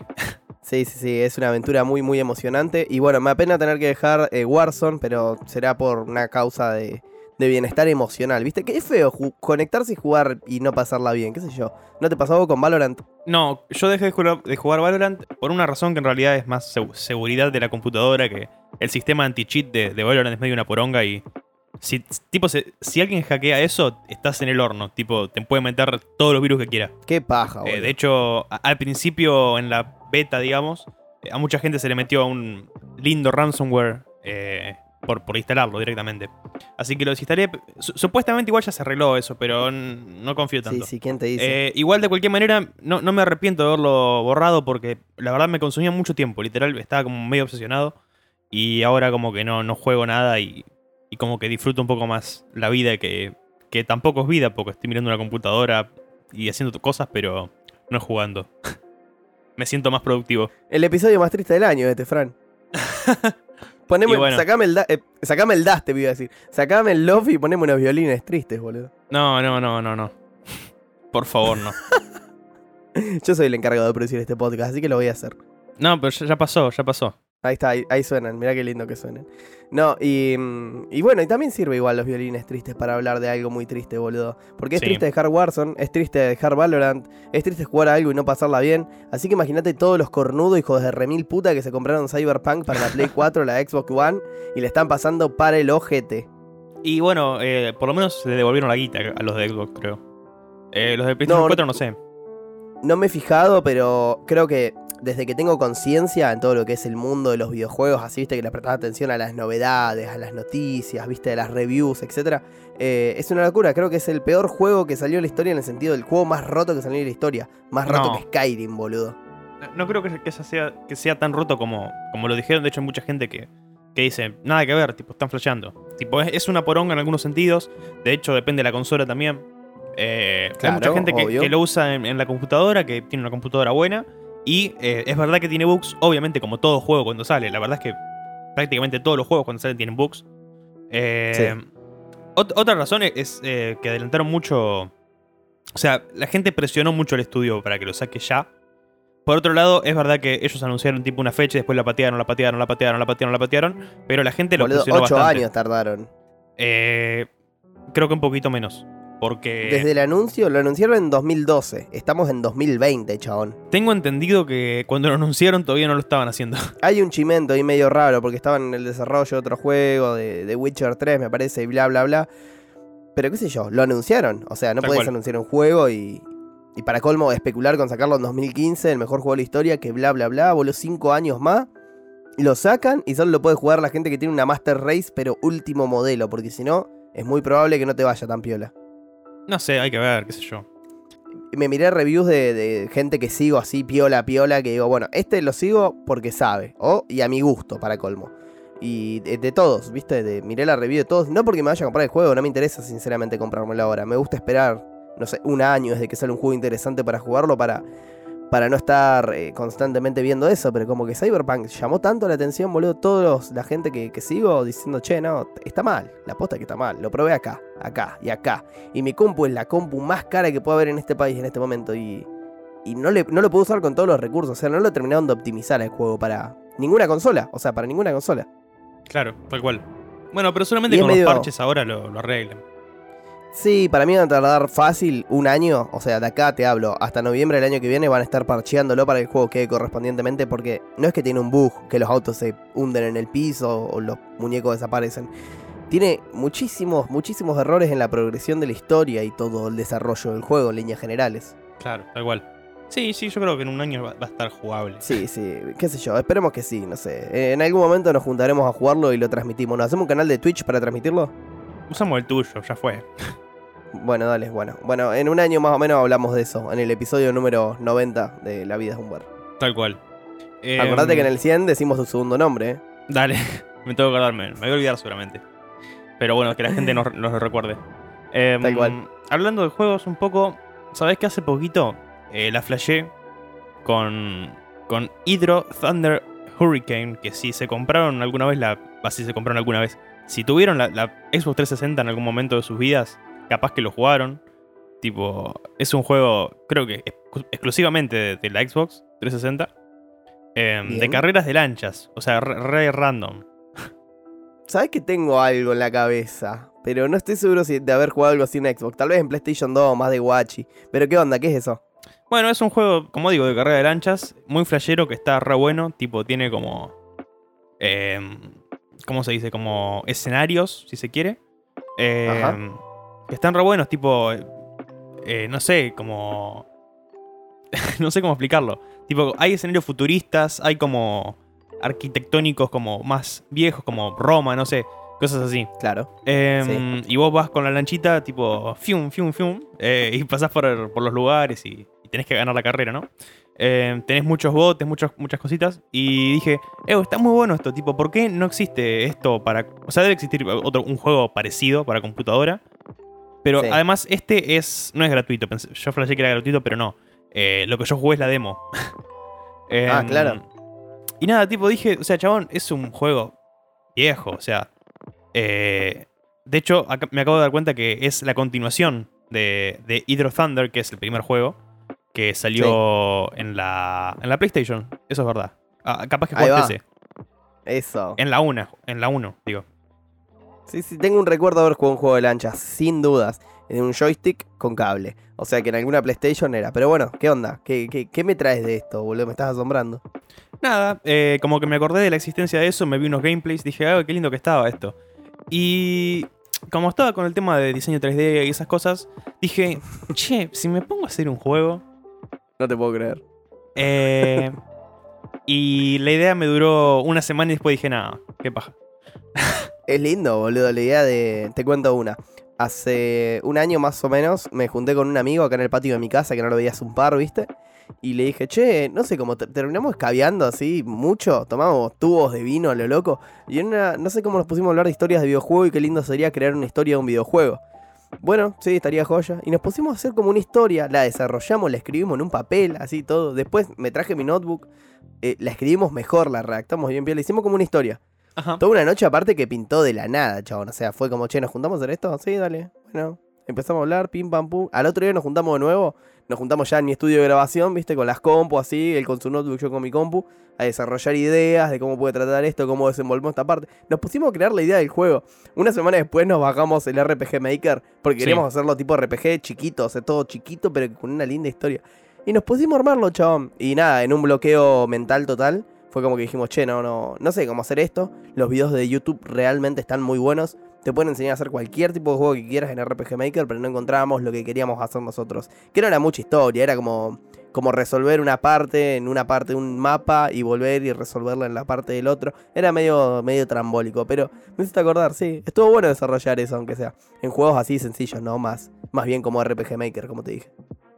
Sí, sí, sí, es una aventura muy, muy emocionante. Y bueno, me apena tener que dejar eh, Warzone, pero será por una causa de, de bienestar emocional. ¿Viste? Que es feo conectarse y jugar y no pasarla bien, qué sé yo. ¿No te pasó algo con Valorant? No, yo dejé de jugar, de jugar Valorant por una razón que en realidad es más seg- seguridad de la computadora, que el sistema anti-cheat de, de Valorant es medio una poronga y... Si, tipo, se- si alguien hackea eso, estás en el horno. Tipo, te puede meter todos los virus que quiera. Qué paja, Eh, boludo. de hecho, al principio, en la beta, digamos, eh, a mucha gente se le metió un lindo ransomware eh, por, por instalarlo directamente. Así que lo desinstalé. Su- Supuestamente igual ya se arregló eso, pero no confío tanto. Sí, sí, ¿quién te dice? Eh, igual de cualquier manera, no, no me arrepiento de haberlo borrado porque la verdad me consumía mucho tiempo. Literal, estaba como medio obsesionado. Y ahora como que no, no juego nada y, y como que disfruto un poco más la vida que, que tampoco es vida porque estoy mirando una computadora y haciendo cosas, pero no jugando. me siento más productivo. El episodio más triste del año, este, Fran. Poneme, bueno. sacame, el da- eh, sacame el dust, te voy a decir. Sacame el lofi y poneme unos violines tristes, boludo. No, no, no, no, no. Por favor, no. Yo soy el encargado de producir este podcast, así que lo voy a hacer. No, pero ya, ya pasó, ya pasó. Ahí está, ahí, ahí suenan, mirá qué lindo que suenan. No, y, mm, y bueno, y también sirve igual los violines tristes para hablar de algo muy triste, boludo. Porque es Sí. triste dejar Warzone, es triste dejar Valorant, es triste jugar a algo y no pasarla bien. Así que imagínate todos los cornudos hijos de remil puta que se compraron Cyberpunk para la Play 4, la Xbox One, y le están pasando para el ojete. Y bueno, eh, por lo menos le devolvieron la guita a los de Xbox, creo. Eh, los de PlayStation No, 4 no sé. No me he fijado, pero creo que desde que tengo conciencia en todo lo que es el mundo de los videojuegos, así viste que le prestás atención a las novedades, a las noticias, viste, a las reviews, etc. es una locura, creo que es el peor juego que salió en la historia en el sentido del juego más roto que salió en la historia. Más roto que Skyrim, boludo. No creo que, sea, que sea tan roto como, como lo dijeron. De hecho, hay mucha gente que, que dice, nada que ver, tipo, están flasheando. Tipo, es, es una poronga en algunos sentidos. De hecho, depende de la consola también. Eh, hay Claro, mucha gente que, lo usa en, en la computadora, que tiene una computadora buena. Y eh, es verdad que tiene bugs, obviamente, como todo juego cuando sale. La verdad es que prácticamente todos los juegos cuando salen tienen bugs. Eh, Sí. ot- otra razón es, que adelantaron mucho. O sea, la gente presionó mucho el estudio para que lo saque ya. Por otro lado, es verdad que ellos anunciaron tipo una fecha, y después la patearon, la patearon, la patearon, la patearon, la patearon. Pero la gente lo Boludo, presionó ocho bastante. años tardaron. Creo que un poquito menos. Porque Desde el anuncio, lo anunciaron en 2012. Estamos en 2020, chabón. tengo entendido que cuando lo anunciaron todavía no lo estaban haciendo. Hay un chimento ahí medio raro porque estaban en el desarrollo de otro juego, de, de Witcher 3, me parece, y bla, bla, bla. Pero qué sé yo, lo anunciaron. O sea, no Tal puedes cual. anunciar un juego y, y para colmo especular con sacarlo en 2015, el mejor juego de la historia, que bla, bla, bla, voló 5 años más. Lo sacan y solo lo puede jugar la gente que tiene una Master Race, pero último modelo, porque si no, es muy probable que no te vaya tan piola. No sé, hay que ver, qué sé yo. me miré reviews de, gente que sigo así, piola, piola, que digo, bueno, este lo sigo porque sabe, o y a mi gusto, para colmo. Y de, de todos, ¿viste? De, miré la review de todos, no porque me vaya a comprar el juego, no me interesa sinceramente comprármelo ahora. Me gusta esperar, no sé, un año desde que sale un juego interesante para jugarlo, para, para no estar eh, constantemente viendo eso. Pero como que Cyberpunk llamó tanto la atención, boludo, todos la gente que, que sigo diciendo, che, no, está mal, la posta que está mal, lo probé acá, acá y acá. Y mi compu es la compu más cara que puede haber en este país en este momento. Y, y no, le, no lo puedo usar con todos los recursos. O sea, no lo terminaron de optimizar el juego para ninguna consola. O sea, para ninguna consola. Claro, tal cual. Bueno, pero solamente con medio- los parches ahora lo, lo arreglan. Sí, para mí van a tardar fácil un año. O sea, de acá te hablo. Hasta noviembre del año que viene van a estar parcheándolo para que el juego quede correspondientemente. Porque no es que tiene un bug, que los autos se hunden en el piso o los muñecos desaparecen. Tiene muchísimos, muchísimos errores en la progresión de la historia y todo el desarrollo del juego en líneas generales. Claro, tal cual. Sí, sí, yo creo que en un año va, a estar jugable. Sí, sí, qué sé yo, esperemos que sí, no sé. Eh, en algún momento nos juntaremos a jugarlo y lo transmitimos. ¿Nos hacemos un canal de Twitch para transmitirlo? Usamos el tuyo, ya fue. Bueno, dale, bueno. Bueno, en un año más o menos hablamos de eso, en el episodio número 90 de La vida es un bar. Tal cual. Eh, Acordate que en el 100 decimos tu segundo nombre, ¿eh? Dale, me tengo que acordarme. Me voy a olvidar seguramente. Pero bueno, que la gente nos, nos lo recuerde. Em, Tal cual. Hablando de juegos un poco, ¿sabés que hace poquito eh, la flashé con, con Hydro Thunder Hurricane? Que si se compraron alguna vez la... Así se compraron alguna vez. Si tuvieron la, la Xbox 360 en algún momento de sus vidas, capaz que lo jugaron. Tipo, es un juego, creo que exclu- exclusivamente de, de la Xbox 360. em, de carreras de lanchas. O sea, re, re random. Sabes que tengo algo en la cabeza, pero no estoy seguro si de haber jugado algo así en Xbox. Tal vez en PlayStation 2, más de Guachi. Pero ¿qué onda? ¿Qué es eso? Bueno, es un juego, como digo, de carrera de lanchas. Muy flashero, que está re bueno. Tipo, tiene como. em, ¿Cómo se dice? Como escenarios, si se quiere. Ajá. que están re buenos, tipo. eh, no sé, como. no sé cómo explicarlo. Tipo, hay escenarios futuristas, hay como. arquitectónicos, como más viejos, como Roma, no sé. Cosas así. Claro. Em, Y vos vas con la lanchita, tipo, fium, fium, fium, eh, y pasás por, por los lugares y, y tenés que ganar la carrera, ¿no? Em, tenés muchos botes, muchas cositas. Y dije, eh, está muy bueno esto, tipo, ¿por qué no existe esto para. O sea, debe existir otro, un juego parecido para computadora. Pero Sí. además, este es. no es gratuito. pensé- yo flashé que era gratuito, pero no. Eh, lo que yo jugué es la demo. Ah, Em, claro. Y nada, tipo, dije, o sea, chabón, es un juego viejo, o sea. eh, de hecho, acá- me acabo de dar cuenta que es la continuación de, de Hydro Thunder, que es el primer juego que salió en, la, en la PlayStation. Eso es verdad. Ah, capaz que jugaste ese. Eso. En la 1, en la 1, digo. Sí, sí, tengo un recuerdo de haber jugado un juego de lanchas, sin dudas. En un joystick con cable. O sea que en alguna PlayStation era. Pero bueno, ¿qué onda? ¿Qué, qué, qué me traes de esto, boludo? Me estás asombrando. Nada, eh, como que me acordé de la existencia de eso, me vi unos gameplays, dije, ah, qué lindo que estaba esto. Y como estaba con el tema de diseño 3D y esas cosas, dije, che, si me pongo a hacer un juego, No te puedo creer. Eh, y la idea me duró una semana y después dije, nada, qué paja. Es lindo, boludo, la idea de... Te cuento una. Hace un año más o menos me junté con un amigo acá en el patio de mi casa, que no lo veía hace un par, ¿viste? Y le dije, che, no sé, como te- terminamos escabeando así mucho, tomamos tubos de vino a lo loco. Y en una, no sé cómo nos pusimos a hablar de historias de videojuego y qué lindo sería crear una historia de un videojuego. Bueno, sí, estaría joya. Y nos pusimos a hacer como una historia, la desarrollamos, la escribimos en un papel, así todo. Después me traje mi notebook, eh, la escribimos mejor, la redactamos bien, bien, la hicimos como una historia. Ajá. Toda una noche aparte que pintó de la nada, chabón. O sea, fue como, che, ¿nos juntamos a hacer esto? Sí, dale. Bueno, empezamos a hablar, pim, pam, pum. Al otro día nos juntamos de nuevo. Nos juntamos ya en mi estudio de grabación, viste, con las compu así, él con su notebook, yo con mi compu, a desarrollar ideas de cómo puede tratar esto, cómo desenvolvemos esta parte. Nos pusimos a crear la idea del juego. Una semana después nos bajamos el RPG Maker, porque Sí. queríamos hacerlo tipo RPG chiquito, o sea, todo chiquito, pero con una linda historia. Y nos pusimos a armarlo, chabón. Y nada, en un bloqueo mental total, fue como que dijimos, che, no, no, no sé cómo hacer esto. Los videos de YouTube realmente están muy buenos. Te pueden enseñar a hacer cualquier tipo de juego que quieras en RPG Maker, pero no encontrábamos lo que queríamos hacer nosotros. Que no era mucha historia, era como, como resolver una parte en una parte de un mapa y volver y resolverla en la parte del otro. Era medio, medio trambólico, pero me acordar, sí. Estuvo bueno desarrollar eso, aunque sea. En juegos así sencillos, no más. Más bien como RPG Maker, como te dije.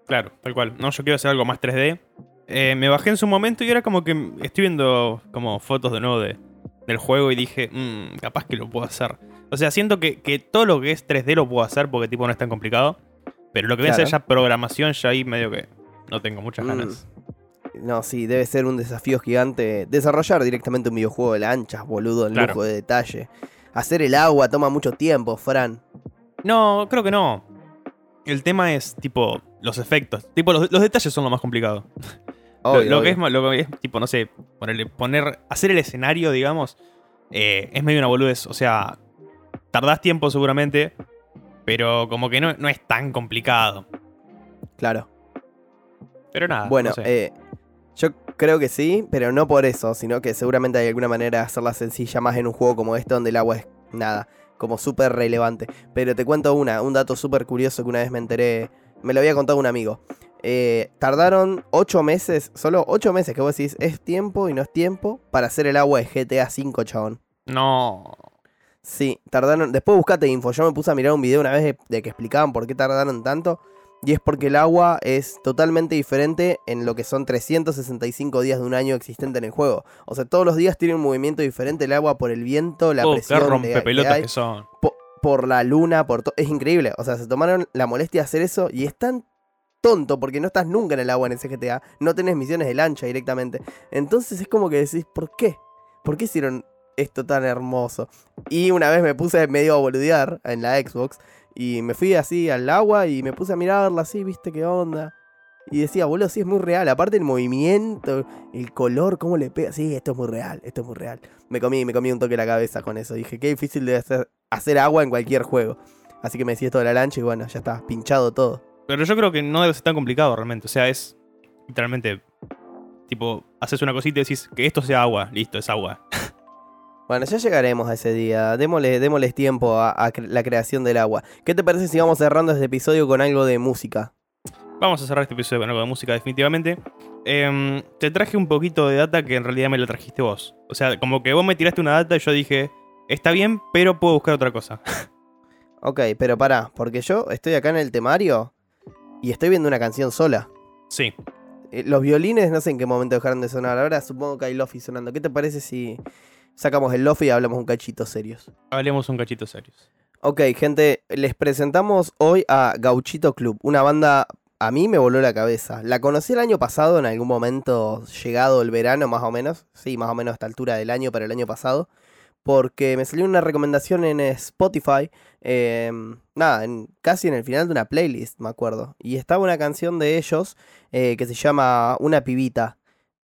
Claro, tal cual. No, yo quiero hacer algo más 3D. Eh, me bajé en su momento y era como que estoy viendo como fotos de nuevo de, del juego y dije, "Mm, capaz que lo puedo hacer. O sea, siento que, que todo lo que es 3D lo puedo hacer porque tipo no es tan complicado. Pero lo que viene a ser Claro. ya programación, ya ahí medio que no tengo muchas Mm. ganas. No, sí, debe ser un desafío gigante desarrollar directamente un videojuego de lanchas, boludo, en Claro. lujo de detalle. Hacer el agua toma mucho tiempo, Fran. No, creo que no. El tema es tipo los efectos. Tipo, los, los detalles son lo más complicado. Lo- Obvio, lo, obvio. que es, lo que es, tipo, no sé, ponerle, poner, hacer el escenario, digamos, eh, es medio una boludez. O sea, tardás tiempo seguramente, pero como que no, no es tan complicado. Claro. Pero nada. bueno, no sé. eh, yo creo que sí, pero no por eso, sino que seguramente hay alguna manera de hacerla sencilla más en un juego como este donde el agua es nada, como súper relevante. Pero te cuento una, un dato súper curioso que una vez me enteré, me lo había contado un amigo. Eh, tardaron 8 meses, solo 8 meses que vos decís, es tiempo y no es tiempo, para hacer el agua de GTA V, chabón. no. Sí, tardaron. Después buscate info. Yo me puse a mirar un video una vez de, de que explicaban por qué tardaron tanto. Y es porque el agua es totalmente diferente en lo que son 365 días de un año existente en el juego. O sea, todos los días tiene un movimiento diferente el agua por el viento, la Oh, presión de- que hay, que son. po- por la luna, por todo. Es increíble. O sea, se tomaron la molestia de hacer eso y es tan tonto porque no estás nunca en el agua en ese GTA. No tenés misiones de lancha directamente. Entonces es como que decís, ¿por qué? ¿Por qué hicieron esto tan hermoso? Y una vez me puse medio a boludear en la Xbox Y me fui así al agua y me puse a mirarla así, viste qué onda. Y decía, boludo, sí, es muy real. Aparte el movimiento, el color, cómo le pega. Sí, esto es muy real, esto es muy real. Me comí, me comí un toque la cabeza con eso. Dije, qué difícil de hacer, hacer agua en cualquier juego. Así que me decía esto de la lancha y bueno, ya está, pinchado todo. Pero yo creo que no debe ser tan complicado realmente. O sea, es literalmente. Tipo, haces una cosita y decís que esto sea agua. Listo, es agua. Bueno, ya llegaremos a ese día. Démosle, démosles tiempo a, la creación del agua. ¿Qué te parece si vamos cerrando este episodio con algo de música? Vamos a cerrar este episodio con algo de música, definitivamente. Em, te traje un poquito de data que en realidad me la trajiste vos. O sea, como que vos me tiraste una data y yo dije, está bien, pero puedo buscar otra cosa. Ok, pero pará, porque yo estoy acá en el temario y estoy viendo una canción sola. sí, Eh, Los violines no sé en qué momento dejaron de sonar. Ahora supongo que hay lofi sonando. ¿Qué te parece si sacamos el lofi y hablamos un cachito serios? hablemos un cachito serios. Ok, gente, les presentamos hoy a Gauchito Club, una banda a mí me voló la cabeza. La conocí el año pasado, en algún momento llegado el verano, más o menos. Sí, más o menos a esta altura del año, para el año pasado. Porque me salió una recomendación en Spotify. eh, nada, casi en el final de una playlist, me acuerdo. Y estaba una canción de ellos eh, que se llama Una pibita.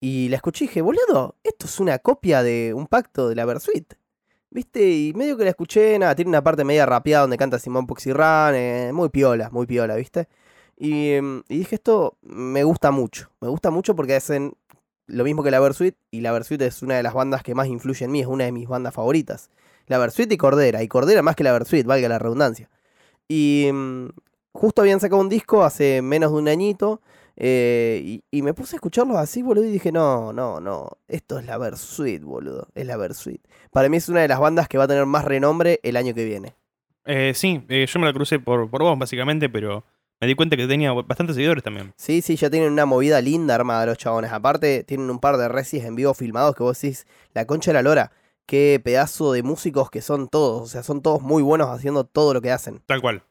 Y la escuché y dije, boludo, esto es una copia de un pacto de la Versuit. ¿Viste? Y medio que la escuché, nada, tiene una parte media rapeada donde canta Simón Puxirran, eh, muy piola, muy piola, ¿viste? Y, em, y dije, esto me gusta mucho, me gusta mucho porque hacen lo mismo que la Versuit, y la Versuit es una de las bandas que más influye en mí, es una de mis bandas favoritas. La Versuit y Cordera, y Cordera más que la Versuit, valga la redundancia. Y em, justo habían sacado un disco hace menos de un añito, eh, y, y me puse a escucharlos así, boludo, y dije, no, no, no, esto es la Versuit, boludo, es la Versuit. Para mí es una de las bandas que va a tener más renombre el año que viene. Eh, sí, eh, yo me la crucé por, por vos, básicamente, pero me di cuenta que tenía bastantes seguidores también. Sí, sí, ya tienen una movida linda armada los chabones. Aparte, tienen un par de recis en vivo filmados que vos decís, la concha de la lora. Qué pedazo de músicos que son todos. O sea, son todos muy buenos haciendo todo lo que hacen. Tal cual.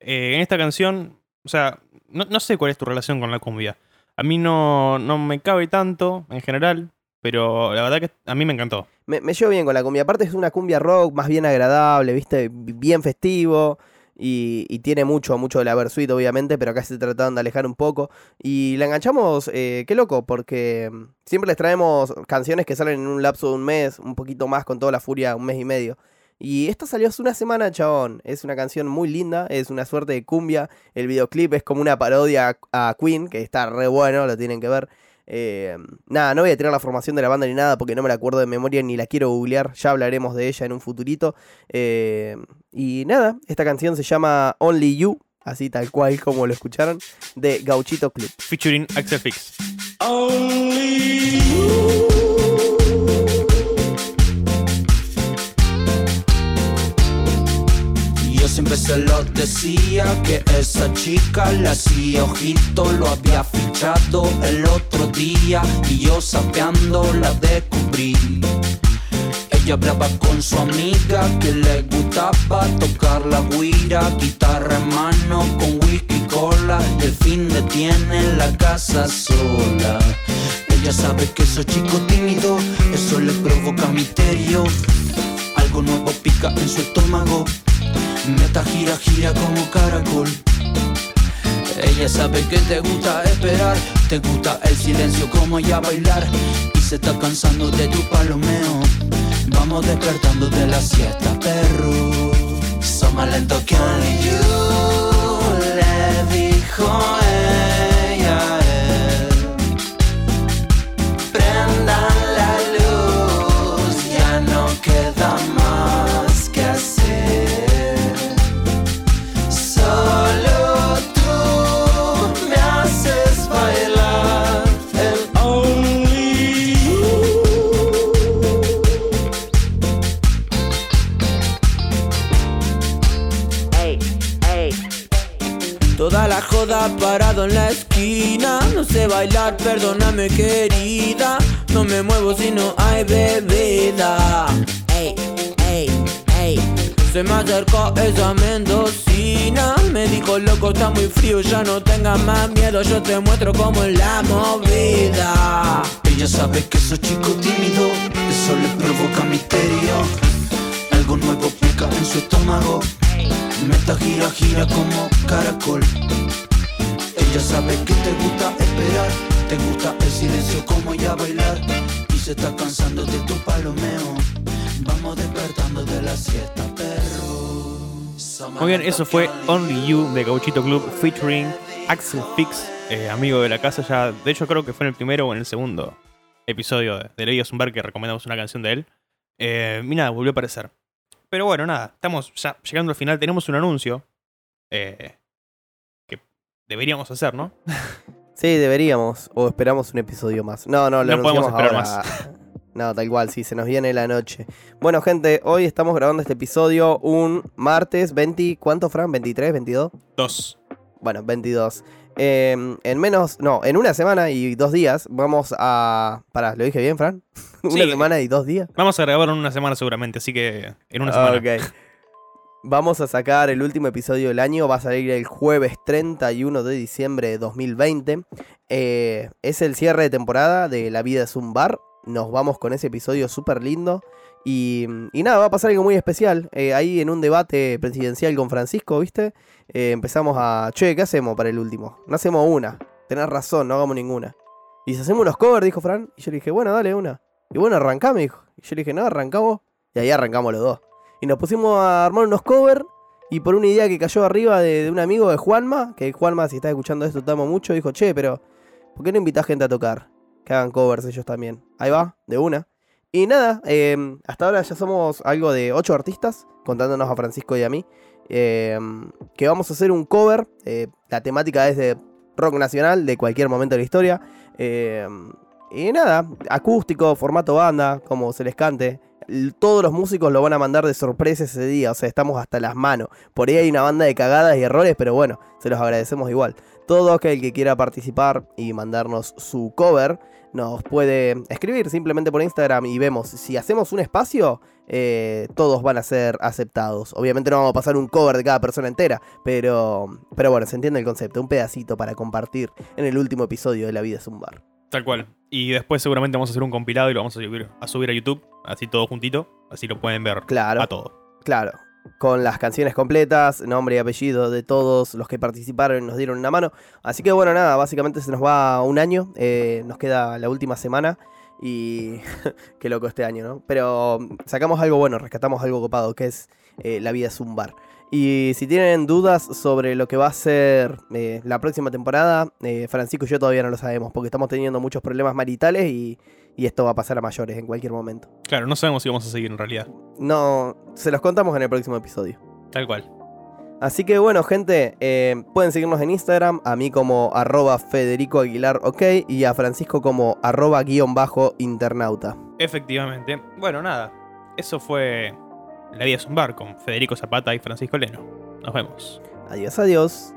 Eh, en esta canción, o sea, no, no sé cuál es tu relación con la cumbia. A mí no, no me cabe tanto en general, pero la verdad que a mí me encantó. Me, me llevo bien con la cumbia. Aparte es una cumbia rock más bien agradable, ¿viste? Bien festivo. Y, tiene mucho, mucho de la Versuit, obviamente, pero acá se trataron de alejar un poco. Y la enganchamos, eh, qué loco, porque mm, siempre les traemos canciones que salen en un lapso de un mes, un poquito más con toda la furia, un mes y medio. Y esta salió hace una semana, chabón. Es una canción muy linda, es una suerte de cumbia. El videoclip es como una parodia a Queen, que está re bueno, lo tienen que ver. Eh, nada, no voy a tirar la formación de la banda ni nada porque no me la acuerdo de memoria ni la quiero googlear. Ya hablaremos de ella en un futurito. Eh, y nada, esta canción se llama Only You, así tal cual como lo escucharon, de Gauchito Club. Featuring Axel Fix. Yo siempre se lo decía que esa chica la hacía ojito, lo había fichado el otro día y yo sapeando la descubrí. Ella hablaba con su amiga que le gustaba tocar la guira, guitarra en mano con whisky cola. Y el fin de tiene la casa sola. Ella sabe que soy chico tímido, eso le provoca misterio. Algo nuevo pica en su estómago. Meta gira, gira como caracol. Ella sabe que te gusta esperar, te gusta el silencio como ella bailar y se está cansando de tu palomeo. Vamos despertando de la siesta, perro. Son más lento que only you, le dijo ella Toda la joda parado en la esquina. No sé bailar, perdóname querida. No me muevo si no hay bebida. Ey, ey, ey. Se me acercó esa mendocina. Me dijo loco está muy frío Ya no tengas más miedo. Yo te muestro cómo es la movida Ella sabe que soy chico tímido Eso le provoca misterio. Algo nuevo en su estómago. Meta gira, gira como caracol. Ella sabe que te gusta esperar, te gusta el silencio como ya bailar. Y se está cansando de tu palomeo. Vamos despertando de la siesta, perro. Muy bien, eso fue Only You de Gauchito Club featuring Axel Fix, eh, amigo de la casa ya. De hecho, creo que fue en el primero o en el segundo episodio de, de Ley Zumbar que recomendamos una canción de él. Eh, y nada, volvió a aparecer. Pero bueno, nada, estamos ya llegando al final. Tenemos un anuncio eh, que deberíamos hacer, ¿no? Sí, deberíamos. O esperamos un episodio más. No, no, lo No podemos esperar ahora. No, tal cual, sí, se nos viene la noche. Bueno, gente, hoy estamos grabando este episodio un martes 20. ¿Cuánto, Fran? ¿23? ¿22? Dos. Bueno, 22. Eh, en menos, no, en una semana y dos días vamos a... Pará, ¿lo dije bien, Fran? una Sí. semana y dos días. Vamos a grabar en una semana seguramente, así que en una semana. Ok. Vamos a sacar el último episodio del año. Va a salir el jueves 31 de diciembre de 2020. Eh, es el cierre de temporada de La vida es un bar. Nos vamos con ese episodio súper lindo. Y, nada, va a pasar algo muy especial. Eh, ahí en un debate presidencial con Francisco, ¿viste? Eh, empezamos a. Che, ¿qué hacemos para el último? No hacemos una. Tenés razón, no hagamos ninguna. Y si hacemos unos covers, dijo Fran. Y yo le dije, bueno, dale una. Y bueno, arrancame, dijo. Y yo le dije, no, arrancamos. Y ahí arrancamos los dos. Y nos pusimos a armar unos covers. Y por una idea que cayó arriba de, de un amigo de Juanma, que Juanma, si estás escuchando esto, te amo mucho, dijo, che, pero ¿por qué no invitas gente a tocar? Que hagan covers ellos también. Ahí va, de una. Y nada, eh, hasta ahora ya somos algo de ocho artistas, contándonos a Francisco y a mí, eh, que vamos a hacer un cover. eh, la temática es de rock nacional, de cualquier momento de la historia. eh, y nada, acústico, formato banda, como se les cante. Todos los músicos lo van a mandar de sorpresa ese día, o sea, estamos hasta las manos. Por ahí hay una banda de cagadas y errores, pero bueno, se los agradecemos igual. Todo aquel que quiera participar y mandarnos su cover, nos puede escribir simplemente por Instagram y vemos si hacemos un espacio, eh, todos van a ser aceptados. Obviamente no vamos a pasar un cover de cada persona entera, pero, pero bueno, se entiende el concepto, un pedacito para compartir en el último episodio de La vida es un bar. Tal cual. Y después seguramente vamos a hacer un compilado y lo vamos a subir a, subir a YouTube, así todo juntito, así lo pueden ver Claro. a todo. Claro, con las canciones completas, nombre y apellido de todos los que participaron y nos dieron una mano. Así que bueno, nada, básicamente se nos va un año, eh, nos queda la última semana y qué loco este año, ¿no? Pero sacamos algo bueno, rescatamos algo copado, que es eh, La vida es un bar. Y si tienen dudas sobre lo que va a ser eh, la próxima temporada, Francisco y yo todavía no lo sabemos, porque estamos teniendo muchos problemas maritales y, y esto va a pasar a mayores en cualquier momento. Claro, no sabemos si vamos a seguir en realidad. No, se los contamos en el próximo episodio. Tal cual. Así que bueno, gente, eh, pueden seguirnos en Instagram, a mí como arroba Federico Aguilar OK y a Francisco como arroba guion bajo internauta. Efectivamente. Bueno, nada. Eso fue La vida es un bar con Federico Zapata y Francisco Leno. Nos vemos. Adiós, adiós.